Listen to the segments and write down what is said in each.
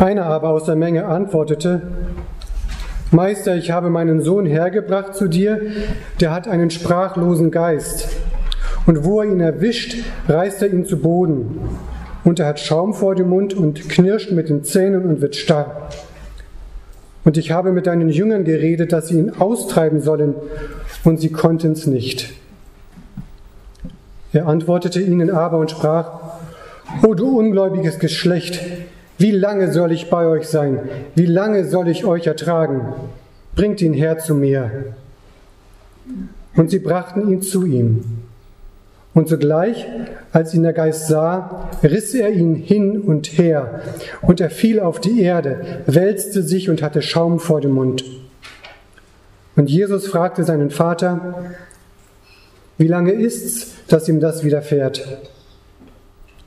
Einer aber aus der Menge antwortete, Meister, ich habe meinen Sohn hergebracht zu dir, der hat einen sprachlosen Geist. Und wo er ihn erwischt, reißt er ihn zu Boden. Und er hat Schaum vor dem Mund und knirscht mit den Zähnen und wird starr. Und ich habe mit deinen Jüngern geredet, dass sie ihn austreiben sollen, und sie konnten es nicht. Er antwortete ihnen aber und sprach, O du ungläubiges Geschlecht, wie lange soll ich bei euch sein? Wie lange soll ich euch ertragen? Bringt ihn her zu mir. Und sie brachten ihn zu ihm. Und sogleich, als ihn der Geist sah, riss er ihn hin und her, und er fiel auf die Erde, wälzte sich und hatte Schaum vor dem Mund. Und Jesus fragte seinen Vater, wie lange ist's, dass ihm das widerfährt?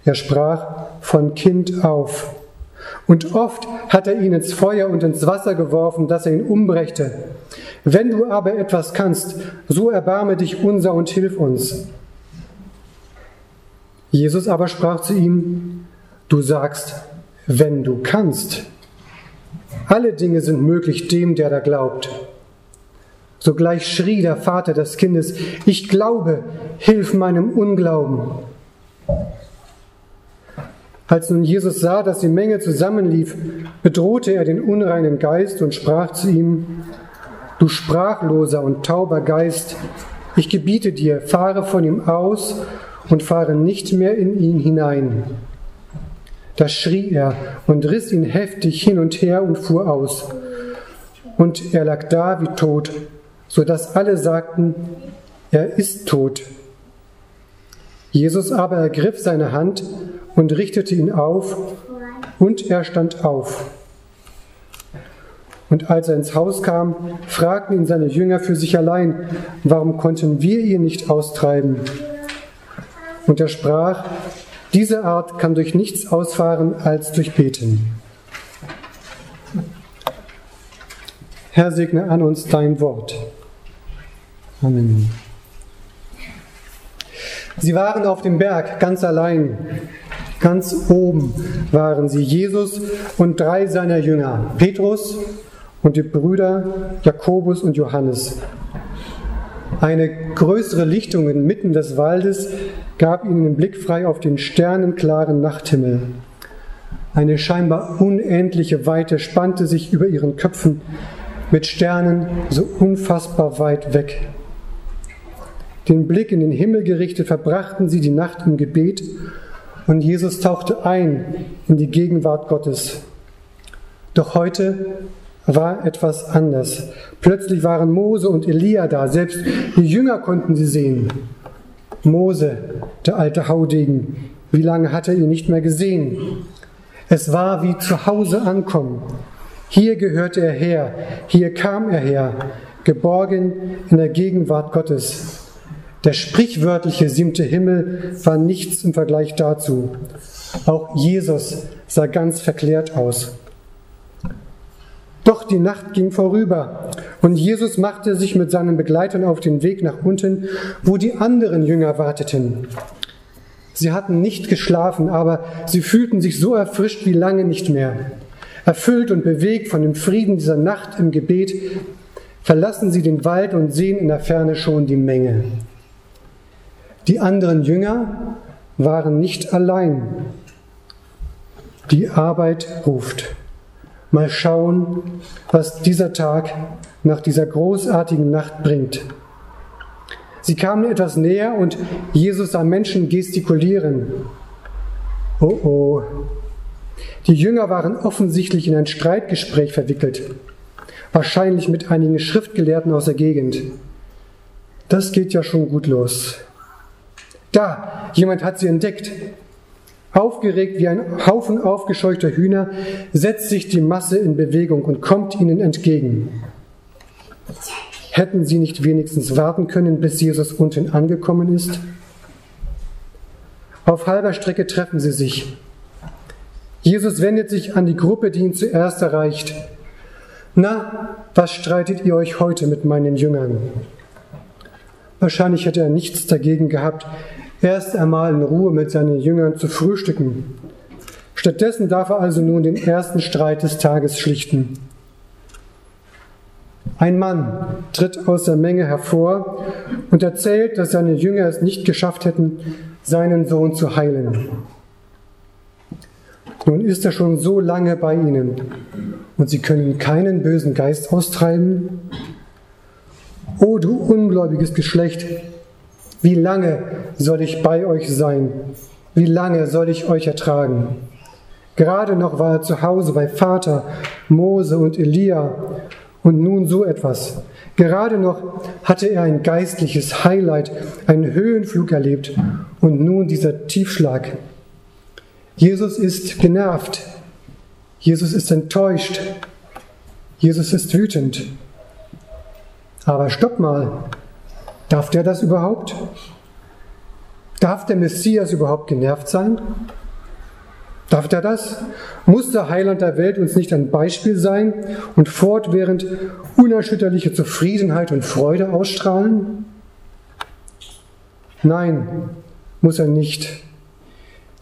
Er sprach, von Kind auf. Und oft hat er ihn ins Feuer und ins Wasser geworfen, dass er ihn umbrächte. Wenn du aber etwas kannst, so erbarme dich unser und hilf uns. Jesus aber sprach zu ihm, du sagst, wenn du kannst. Alle Dinge sind möglich dem, der da glaubt. Sogleich schrie der Vater des Kindes, ich glaube, hilf meinem Unglauben. Als nun Jesus sah, dass die Menge zusammenlief, bedrohte er den unreinen Geist und sprach zu ihm, Du sprachloser und tauber Geist, ich gebiete dir, fahre von ihm aus und fahre nicht mehr in ihn hinein. Da schrie er und riss ihn heftig hin und her und fuhr aus. Und er lag da wie tot, so dass alle sagten, er ist tot. Jesus aber ergriff seine Hand und richtete ihn auf, und er stand auf. Und als er ins Haus kam, fragten ihn seine Jünger für sich allein, warum konnten wir ihn nicht austreiben? Und er sprach, diese Art kann durch nichts ausfahren als durch Beten. Herr, segne an uns dein Wort. Amen. Sie waren auf dem Berg ganz allein. Ganz oben waren sie Jesus und drei seiner Jünger, Petrus und die Brüder Jakobus und Johannes. Eine größere Lichtung inmitten des Waldes gab ihnen den Blick frei auf den sternenklaren Nachthimmel. Eine scheinbar unendliche Weite spannte sich über ihren Köpfen mit Sternen so unfassbar weit weg. Den Blick in den Himmel gerichtet verbrachten sie die Nacht im Gebet und Jesus tauchte ein in die Gegenwart Gottes. Doch heute war etwas anders. Plötzlich waren Mose und Elia da, selbst die Jünger konnten sie sehen. Mose, der alte Haudegen, wie lange hat er ihn nicht mehr gesehen? Es war wie zu Hause ankommen. Hier gehörte er her, hier kam er her, geborgen in der Gegenwart Gottes. Der sprichwörtliche siebte Himmel war nichts im Vergleich dazu. Auch Jesus sah ganz verklärt aus. Doch die Nacht ging vorüber und Jesus machte sich mit seinen Begleitern auf den Weg nach unten, wo die anderen Jünger warteten. Sie hatten nicht geschlafen, aber sie fühlten sich so erfrischt wie lange nicht mehr. Erfüllt und bewegt von dem Frieden dieser Nacht im Gebet, verlassen sie den Wald und sehen in der Ferne schon die Menge. Die anderen Jünger waren nicht allein. Die Arbeit ruft. Mal schauen, was dieser Tag nach dieser großartigen Nacht bringt. Sie kamen etwas näher und Jesus sah Menschen gestikulieren. Oh oh. Die Jünger waren offensichtlich in ein Streitgespräch verwickelt, wahrscheinlich mit einigen Schriftgelehrten aus der Gegend. Das geht ja schon gut los. Da, jemand hat sie entdeckt. Aufgeregt wie ein Haufen aufgescheuchter Hühner setzt sich die Masse in Bewegung und kommt ihnen entgegen. Hätten sie nicht wenigstens warten können, bis Jesus unten angekommen ist? Auf halber Strecke treffen sie sich. Jesus wendet sich an die Gruppe, die ihn zuerst erreicht. Na, was streitet ihr euch heute mit meinen Jüngern? Wahrscheinlich hätte er nichts dagegen gehabt, erst einmal in Ruhe mit seinen Jüngern zu frühstücken. Stattdessen darf er also nun den ersten Streit des Tages schlichten. Ein Mann tritt aus der Menge hervor und erzählt, dass seine Jünger es nicht geschafft hätten, seinen Sohn zu heilen. Nun ist er schon so lange bei ihnen und sie können keinen bösen Geist austreiben. O du ungläubiges Geschlecht, wie lange soll ich bei euch sein? Wie lange soll ich euch ertragen? Gerade noch war er zu Hause bei Vater, Mose und Elia und nun so etwas. Gerade noch hatte er ein geistliches Highlight, einen Höhenflug erlebt und nun dieser Tiefschlag. Jesus ist genervt. Jesus ist enttäuscht. Jesus ist wütend. Aber stopp mal. Darf der das überhaupt? Darf der Messias überhaupt genervt sein? Darf der das? Muss der Heiland der Welt uns nicht ein Beispiel sein und fortwährend unerschütterliche Zufriedenheit und Freude ausstrahlen? Nein, muss er nicht.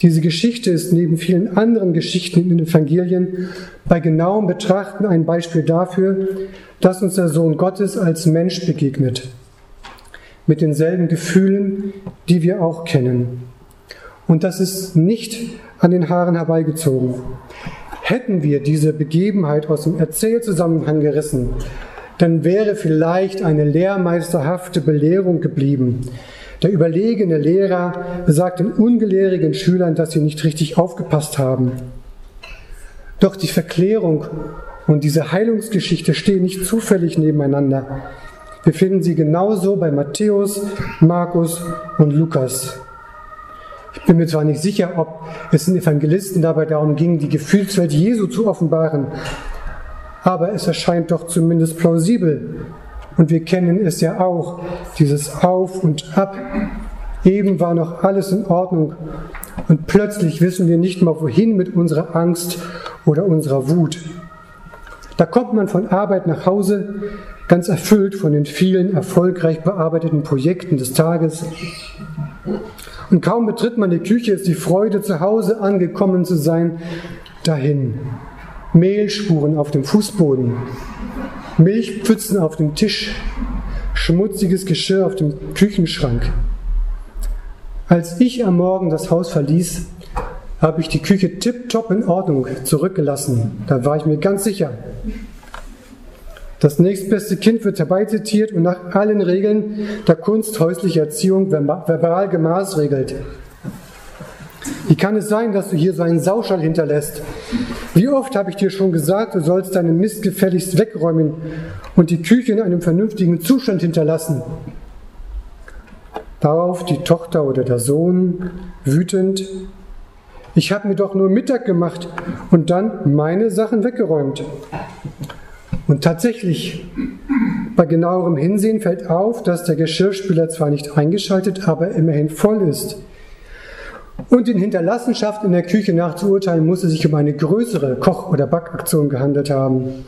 Diese Geschichte ist neben vielen anderen Geschichten in den Evangelien bei genauem Betrachten ein Beispiel dafür, dass uns der Sohn Gottes als Mensch begegnet, mit denselben Gefühlen, die wir auch kennen. Und das ist nicht an den Haaren herbeigezogen. Hätten wir diese Begebenheit aus dem Erzählzusammenhang gerissen, dann wäre vielleicht eine lehrmeisterhafte Belehrung geblieben. Der überlegene Lehrer sagt den ungelehrigen Schülern, dass sie nicht richtig aufgepasst haben. Doch die Verklärung und diese Heilungsgeschichte stehen nicht zufällig nebeneinander. Wir finden sie genauso bei Matthäus, Markus und Lukas. Ich bin mir zwar nicht sicher, ob es den Evangelisten dabei darum ging, die Gefühlswelt Jesu zu offenbaren, aber es erscheint doch zumindest plausibel. Und wir kennen es ja auch, dieses Auf und Ab. Eben war noch alles in Ordnung und plötzlich wissen wir nicht mal wohin mit unserer Angst oder unserer Wut. Da kommt man von Arbeit nach Hause, ganz erfüllt von den vielen erfolgreich bearbeiteten Projekten des Tages. Und kaum betritt man die Küche, ist die Freude, zu Hause angekommen zu sein, dahin. Mehlspuren auf dem Fußboden, Milchpfützen auf dem Tisch, schmutziges Geschirr auf dem Küchenschrank. Als ich am Morgen das Haus verließ, habe ich die Küche tipptopp in Ordnung zurückgelassen. Da war ich mir ganz sicher. Das nächstbeste Kind wird herbeizitiert und nach allen Regeln der Kunst häuslicher Erziehung verbal gemaßregelt. Wie kann es sein, dass du hier so einen Sauschall hinterlässt? Wie oft habe ich dir schon gesagt, du sollst deinen Mist gefälligst wegräumen und die Küche in einem vernünftigen Zustand hinterlassen? Darauf die Tochter oder der Sohn wütend, ich habe mir doch nur Mittag gemacht und dann meine Sachen weggeräumt. Und tatsächlich, bei genauerem Hinsehen fällt auf, dass der Geschirrspüler zwar nicht eingeschaltet, aber immerhin voll ist. Und in Hinterlassenschaft in der Küche nachzuurteilen, muss es sich um eine größere Koch- oder Backaktion gehandelt haben.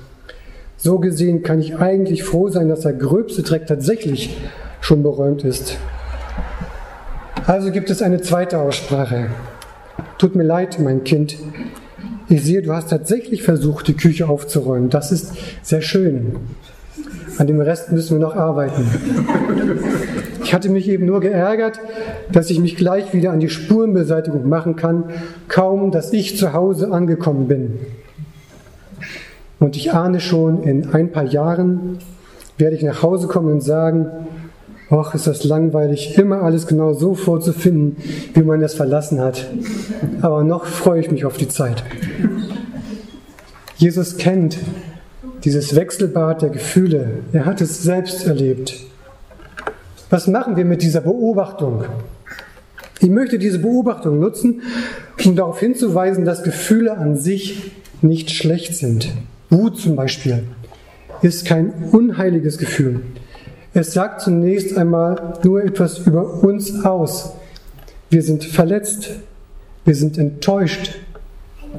So gesehen kann ich eigentlich froh sein, dass der gröbste Dreck tatsächlich schon beräumt ist. Also gibt es eine zweite Aussprache. Tut mir leid, mein Kind, ich sehe, du hast tatsächlich versucht, die Küche aufzuräumen. Das ist sehr schön. An dem Rest müssen wir noch arbeiten. Ich hatte mich eben nur geärgert, dass ich mich gleich wieder an die Spurenbeseitigung machen kann, kaum dass ich zu Hause angekommen bin. Und ich ahne schon, in ein paar Jahren werde ich nach Hause kommen und sagen, Och, ist das langweilig, immer alles genau so vorzufinden, wie man es verlassen hat. Aber noch freue ich mich auf die Zeit. Jesus kennt dieses Wechselbad der Gefühle. Er hat es selbst erlebt. Was machen wir mit dieser Beobachtung? Ich möchte diese Beobachtung nutzen, um darauf hinzuweisen, dass Gefühle an sich nicht schlecht sind. Wut zum Beispiel ist kein unheiliges Gefühl. Es sagt zunächst einmal nur etwas über uns aus. Wir sind verletzt, wir sind enttäuscht.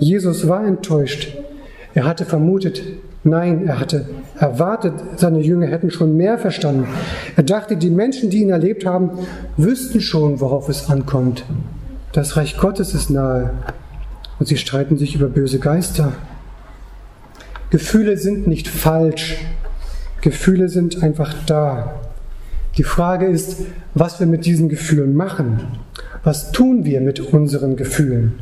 Jesus war enttäuscht. Er hatte vermutet, nein, er hatte erwartet, seine Jünger hätten schon mehr verstanden. Er dachte, die Menschen, die ihn erlebt haben, wüssten schon, worauf es ankommt. Das Reich Gottes ist nahe. und sie streiten sich über böse Geister. Gefühle sind nicht falsch, Gefühle sind einfach da. Die Frage ist, was wir mit diesen Gefühlen machen. Was tun wir mit unseren Gefühlen?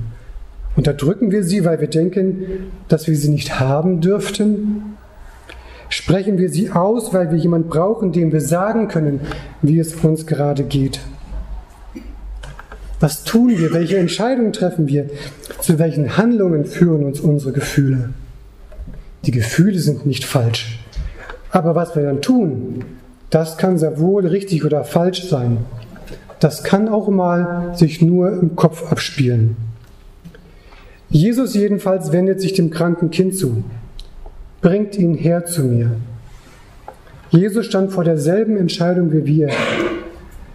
Unterdrücken wir sie, weil wir denken, dass wir sie nicht haben dürften? Sprechen wir sie aus, weil wir jemanden brauchen, dem wir sagen können, wie es uns gerade geht? Was tun wir? Welche Entscheidungen treffen wir? Zu welchen Handlungen führen uns unsere Gefühle? Die Gefühle sind nicht falsch. Aber was wir dann tun, das kann sehr wohl richtig oder falsch sein. Das kann auch mal sich nur im Kopf abspielen. Jesus jedenfalls wendet sich dem kranken Kind zu bringt ihn her zu mir. Jesus stand vor derselben Entscheidung wie wir.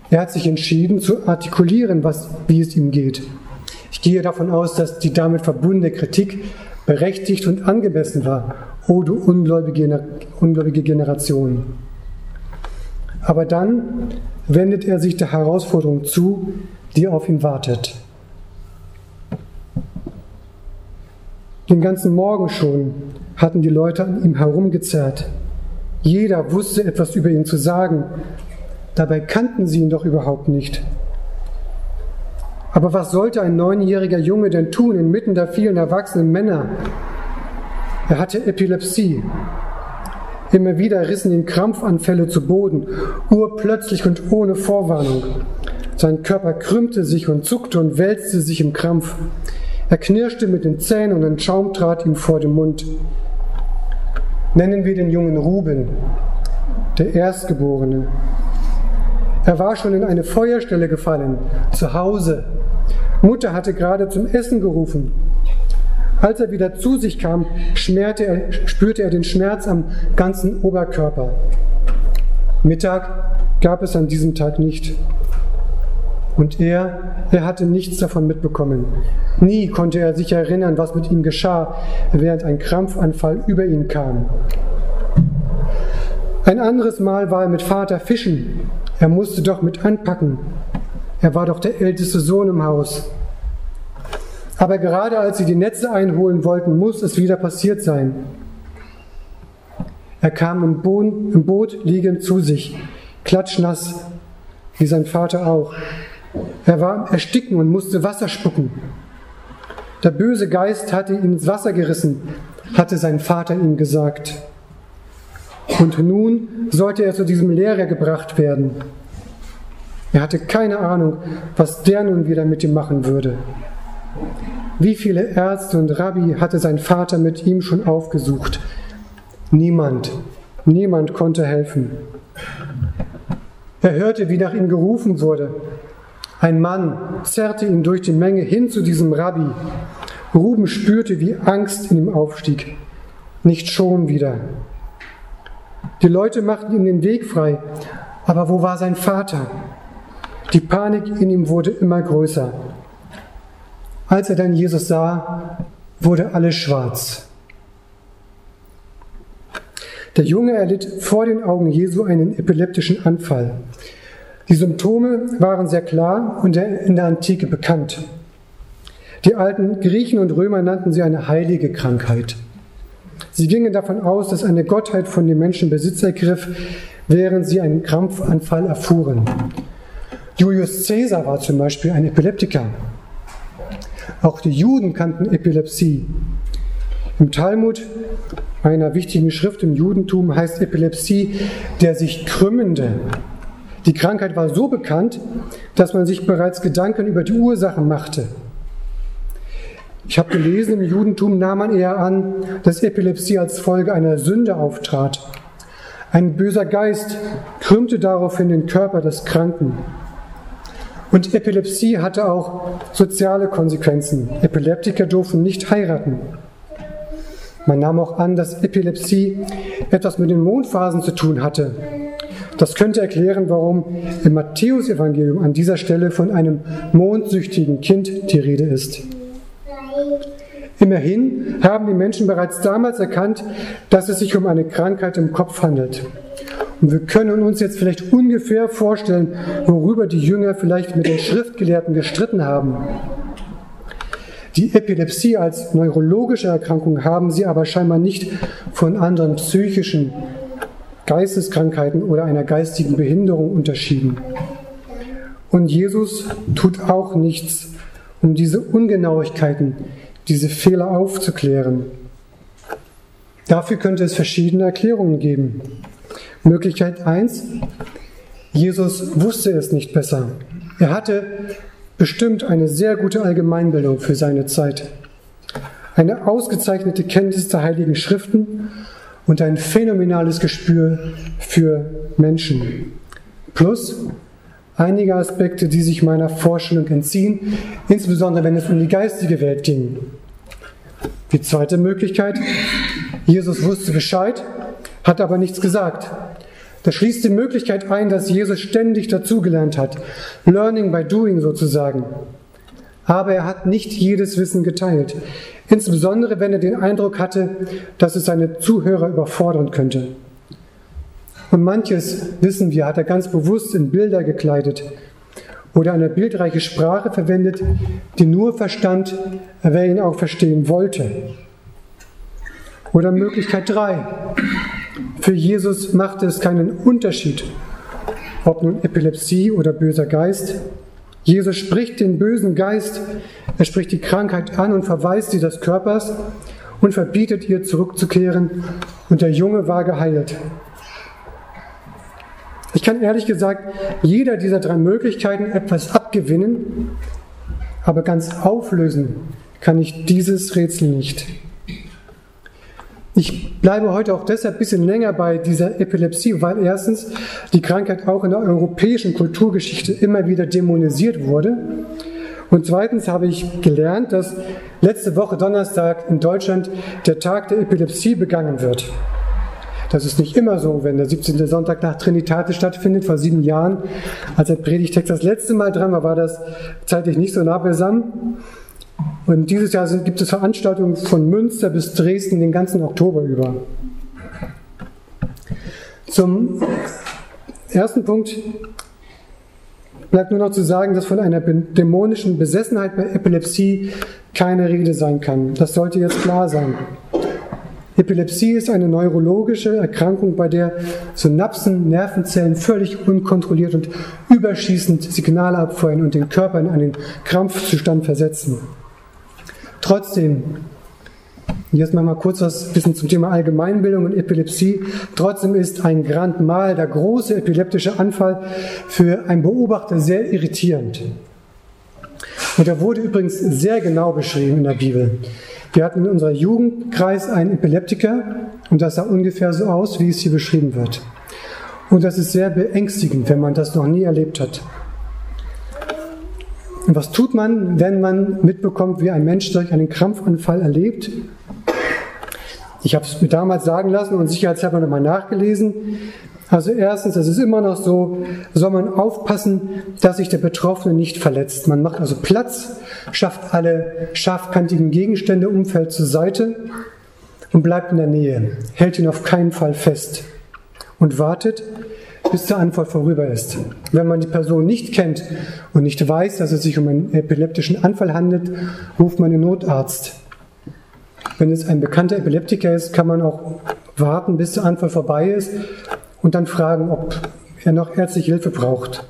Er hat sich entschieden zu artikulieren, was, wie es ihm geht. Ich gehe davon aus, dass die damit verbundene Kritik berechtigt und angemessen war. O du ungläubige, ungläubige Generation. Aber dann wendet er sich der Herausforderung zu, die auf ihn wartet. Den ganzen Morgen schon hatten die Leute an ihm herumgezerrt. Jeder wusste etwas über ihn zu sagen. Dabei kannten sie ihn doch überhaupt nicht. Aber was sollte ein neunjähriger Junge denn tun inmitten der vielen erwachsenen Männer? Er hatte Epilepsie. Immer wieder rissen ihn Krampfanfälle zu Boden, urplötzlich und ohne Vorwarnung. Sein Körper krümmte sich und zuckte und wälzte sich im Krampf. Er knirschte mit den Zähnen und ein Schaum trat ihm vor den Mund. Nennen wir den jungen Ruben, der Erstgeborene. Er war schon in eine Feuerstelle gefallen, zu Hause. Mutter hatte gerade zum Essen gerufen. Als er wieder zu sich kam, er, spürte er den Schmerz am ganzen Oberkörper. Mittag gab es an diesem Tag nicht. Und er, er hatte nichts davon mitbekommen. Nie konnte er sich erinnern, was mit ihm geschah, während ein Krampfanfall über ihn kam. Ein anderes Mal war er mit Vater fischen. Er musste doch mit anpacken. Er war doch der älteste Sohn im Haus. Aber gerade als sie die Netze einholen wollten, muss es wieder passiert sein. Er kam im, Boden, im Boot liegend zu sich, klatschnass, wie sein Vater auch. Er war Ersticken und musste Wasser spucken. Der böse Geist hatte ihn ins Wasser gerissen, hatte sein Vater ihm gesagt. Und nun sollte er zu diesem Lehrer gebracht werden. Er hatte keine Ahnung, was der nun wieder mit ihm machen würde. Wie viele Ärzte und Rabbi hatte sein Vater mit ihm schon aufgesucht? Niemand, niemand konnte helfen. Er hörte, wie nach ihm gerufen wurde. Ein Mann zerrte ihn durch die Menge hin zu diesem Rabbi. Ruben spürte, wie Angst in ihm aufstieg. Nicht schon wieder. Die Leute machten ihm den Weg frei, aber wo war sein Vater? Die Panik in ihm wurde immer größer. Als er dann Jesus sah, wurde alles schwarz. Der Junge erlitt vor den Augen Jesu einen epileptischen Anfall. Die Symptome waren sehr klar und in der Antike bekannt. Die alten Griechen und Römer nannten sie eine heilige Krankheit. Sie gingen davon aus, dass eine Gottheit von den Menschen Besitz ergriff, während sie einen Krampfanfall erfuhren. Julius Caesar war zum Beispiel ein Epileptiker. Auch die Juden kannten Epilepsie. Im Talmud, einer wichtigen Schrift im Judentum, heißt Epilepsie der sich krümmende. Die Krankheit war so bekannt, dass man sich bereits Gedanken über die Ursachen machte. Ich habe gelesen, im Judentum nahm man eher an, dass Epilepsie als Folge einer Sünde auftrat. Ein böser Geist krümmte daraufhin den Körper des Kranken. Und Epilepsie hatte auch soziale Konsequenzen. Epileptiker durften nicht heiraten. Man nahm auch an, dass Epilepsie etwas mit den Mondphasen zu tun hatte. Das könnte erklären, warum im Matthäusevangelium an dieser Stelle von einem mondsüchtigen Kind die Rede ist. Immerhin haben die Menschen bereits damals erkannt, dass es sich um eine Krankheit im Kopf handelt. Und wir können uns jetzt vielleicht ungefähr vorstellen, worüber die Jünger vielleicht mit den Schriftgelehrten gestritten haben. Die Epilepsie als neurologische Erkrankung haben sie aber scheinbar nicht von anderen psychischen Geisteskrankheiten oder einer geistigen Behinderung unterschieden. Und Jesus tut auch nichts, um diese Ungenauigkeiten, diese Fehler aufzuklären. Dafür könnte es verschiedene Erklärungen geben. Möglichkeit 1, Jesus wusste es nicht besser. Er hatte bestimmt eine sehr gute Allgemeinbildung für seine Zeit, eine ausgezeichnete Kenntnis der heiligen Schriften und ein phänomenales Gespür für Menschen. Plus einige Aspekte, die sich meiner Vorstellung entziehen, insbesondere wenn es um die geistige Welt ging. Die zweite Möglichkeit, Jesus wusste Bescheid, hat aber nichts gesagt. Das schließt die Möglichkeit ein, dass Jesus ständig dazugelernt hat. Learning by doing sozusagen. Aber er hat nicht jedes Wissen geteilt. Insbesondere wenn er den Eindruck hatte, dass es seine Zuhörer überfordern könnte. Und manches, wissen wir, hat er ganz bewusst in Bilder gekleidet oder eine bildreiche Sprache verwendet, die nur verstand, wer ihn auch verstehen wollte. Oder Möglichkeit 3. Für Jesus machte es keinen Unterschied, ob nun Epilepsie oder böser Geist. Jesus spricht den bösen Geist, er spricht die Krankheit an und verweist sie des Körpers und verbietet ihr zurückzukehren und der Junge war geheilt. Ich kann ehrlich gesagt jeder dieser drei Möglichkeiten etwas abgewinnen, aber ganz auflösen kann ich dieses Rätsel nicht. Ich bleibe heute auch deshalb ein bisschen länger bei dieser Epilepsie, weil erstens die Krankheit auch in der europäischen Kulturgeschichte immer wieder dämonisiert wurde. Und zweitens habe ich gelernt, dass letzte Woche Donnerstag in Deutschland der Tag der Epilepsie begangen wird. Das ist nicht immer so, wenn der 17. Sonntag nach Trinitate stattfindet. Vor sieben Jahren, als der Predigtext das letzte Mal dran war, war das zeitlich nicht so nah beisammen. Und dieses Jahr gibt es Veranstaltungen von Münster bis Dresden den ganzen Oktober über. Zum ersten Punkt bleibt nur noch zu sagen, dass von einer dämonischen Besessenheit bei Epilepsie keine Rede sein kann. Das sollte jetzt klar sein. Epilepsie ist eine neurologische Erkrankung, bei der Synapsen, Nervenzellen völlig unkontrolliert und überschießend Signale abfeuern und den Körper in einen Krampfzustand versetzen. Trotzdem, jetzt mal kurz was bisschen zum Thema Allgemeinbildung und Epilepsie. Trotzdem ist ein Grand Mal, der große epileptische Anfall, für einen Beobachter sehr irritierend. Und er wurde übrigens sehr genau beschrieben in der Bibel. Wir hatten in unserer Jugendkreis einen Epileptiker und das sah ungefähr so aus, wie es hier beschrieben wird. Und das ist sehr beängstigend, wenn man das noch nie erlebt hat. Und was tut man, wenn man mitbekommt, wie ein Mensch solch einen Krampfanfall erlebt? Ich habe es mir damals sagen lassen und sicherheitshalber nochmal nachgelesen. Also erstens, es ist immer noch so, soll man aufpassen, dass sich der Betroffene nicht verletzt. Man macht also Platz, schafft alle scharfkantigen Gegenstände im Umfeld zur Seite und bleibt in der Nähe, hält ihn auf keinen Fall fest und wartet, bis der Anfall vorüber ist. Wenn man die Person nicht kennt und nicht weiß, dass es sich um einen epileptischen Anfall handelt, ruft man den Notarzt. Wenn es ein bekannter Epileptiker ist, kann man auch warten, bis der Anfall vorbei ist und dann fragen, ob er noch ärztliche Hilfe braucht.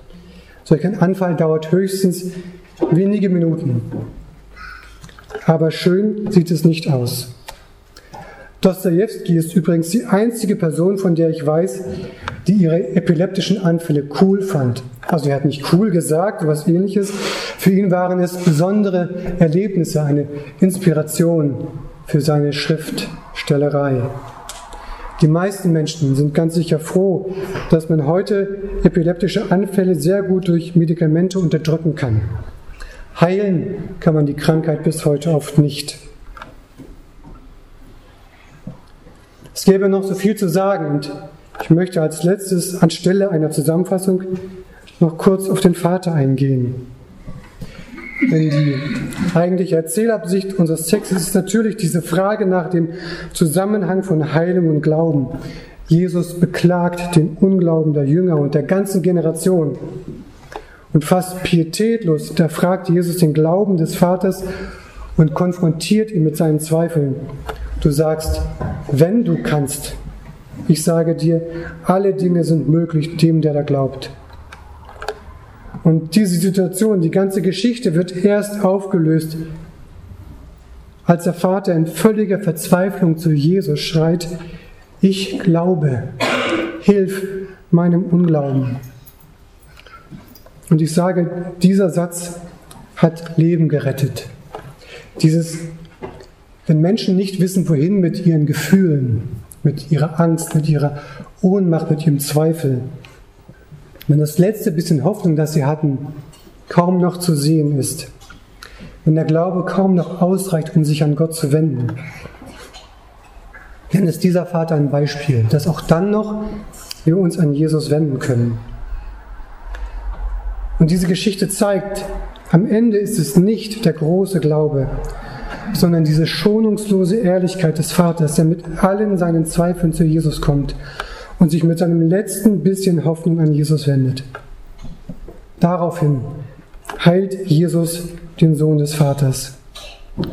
Solch ein Anfall dauert höchstens wenige Minuten. Aber schön sieht es nicht aus. Dostoevsky ist übrigens die einzige Person, von der ich weiß, die ihre epileptischen Anfälle cool fand. Also er hat nicht cool gesagt, was ähnliches. Für ihn waren es besondere Erlebnisse, eine Inspiration für seine Schriftstellerei. Die meisten Menschen sind ganz sicher froh, dass man heute epileptische Anfälle sehr gut durch Medikamente unterdrücken kann. Heilen kann man die Krankheit bis heute oft nicht. Es gäbe noch so viel zu sagen und ich möchte als letztes anstelle einer Zusammenfassung noch kurz auf den Vater eingehen. Denn die eigentliche Erzählabsicht unseres Textes ist natürlich diese Frage nach dem Zusammenhang von Heilung und Glauben. Jesus beklagt den Unglauben der Jünger und der ganzen Generation. Und fast pietätlos, da fragt Jesus den Glauben des Vaters und konfrontiert ihn mit seinen Zweifeln. Du sagst, wenn du kannst, ich sage dir, alle Dinge sind möglich dem, der da glaubt. Und diese Situation, die ganze Geschichte wird erst aufgelöst, als der Vater in völliger Verzweiflung zu Jesus schreit, ich glaube, hilf meinem Unglauben. Und ich sage, dieser Satz hat Leben gerettet. Dieses, wenn Menschen nicht wissen, wohin mit ihren Gefühlen, mit ihrer Angst, mit ihrer Ohnmacht, mit ihrem Zweifel, wenn das letzte bisschen Hoffnung, das sie hatten, kaum noch zu sehen ist, wenn der Glaube kaum noch ausreicht, um sich an Gott zu wenden, dann ist dieser Vater ein Beispiel, dass auch dann noch wir uns an Jesus wenden können. Und diese Geschichte zeigt, am Ende ist es nicht der große Glaube, sondern diese schonungslose Ehrlichkeit des Vaters, der mit allen seinen Zweifeln zu Jesus kommt und sich mit seinem letzten bisschen Hoffnung an Jesus wendet. Daraufhin heilt Jesus den Sohn des Vaters.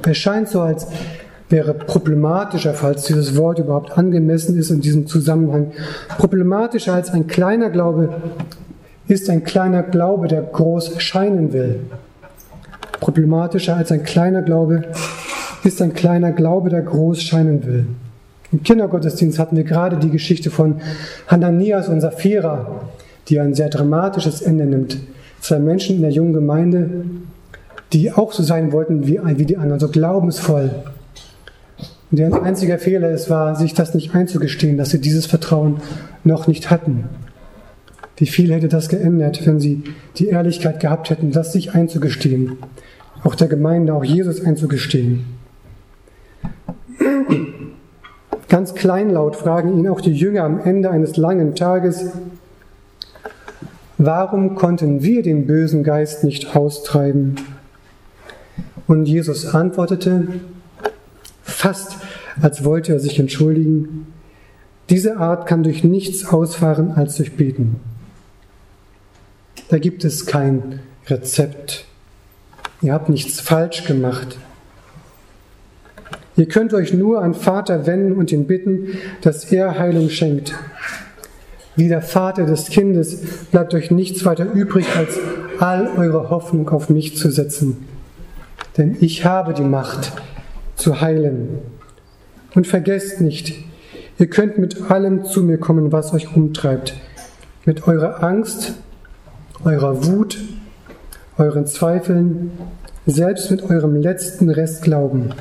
Es scheint so, als wäre problematischer, falls dieses Wort überhaupt angemessen ist in diesem Zusammenhang, problematischer als ein kleiner Glaube ist ein kleiner Glaube, der groß scheinen will. Problematischer als ein kleiner Glaube ist ein kleiner Glaube, der groß scheinen will. Im Kindergottesdienst hatten wir gerade die Geschichte von Hananias und Sapphira, die ein sehr dramatisches Ende nimmt. Zwei Menschen in der jungen Gemeinde, die auch so sein wollten wie, wie die anderen, so glaubensvoll. Und deren einziger Fehler es war, sich das nicht einzugestehen, dass sie dieses Vertrauen noch nicht hatten. Wie viel hätte das geändert, wenn sie die Ehrlichkeit gehabt hätten, das sich einzugestehen, auch der Gemeinde, auch Jesus einzugestehen. Ganz kleinlaut fragen ihn auch die Jünger am Ende eines langen Tages, warum konnten wir den bösen Geist nicht austreiben? Und Jesus antwortete, fast als wollte er sich entschuldigen, diese Art kann durch nichts ausfahren als durch Beten. Da gibt es kein Rezept. Ihr habt nichts falsch gemacht. Ihr könnt euch nur an Vater wenden und ihn bitten, dass er Heilung schenkt. Wie der Vater des Kindes bleibt euch nichts weiter übrig, als all eure Hoffnung auf mich zu setzen. Denn ich habe die Macht zu heilen. Und vergesst nicht, ihr könnt mit allem zu mir kommen, was euch umtreibt. Mit eurer Angst, eurer Wut, euren Zweifeln, selbst mit eurem letzten Restglauben.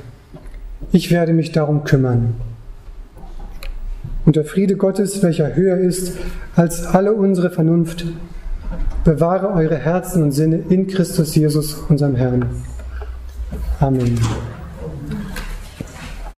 Ich werde mich darum kümmern. Und der Friede Gottes, welcher höher ist als alle unsere Vernunft, bewahre eure Herzen und Sinne in Christus Jesus, unserem Herrn. Amen.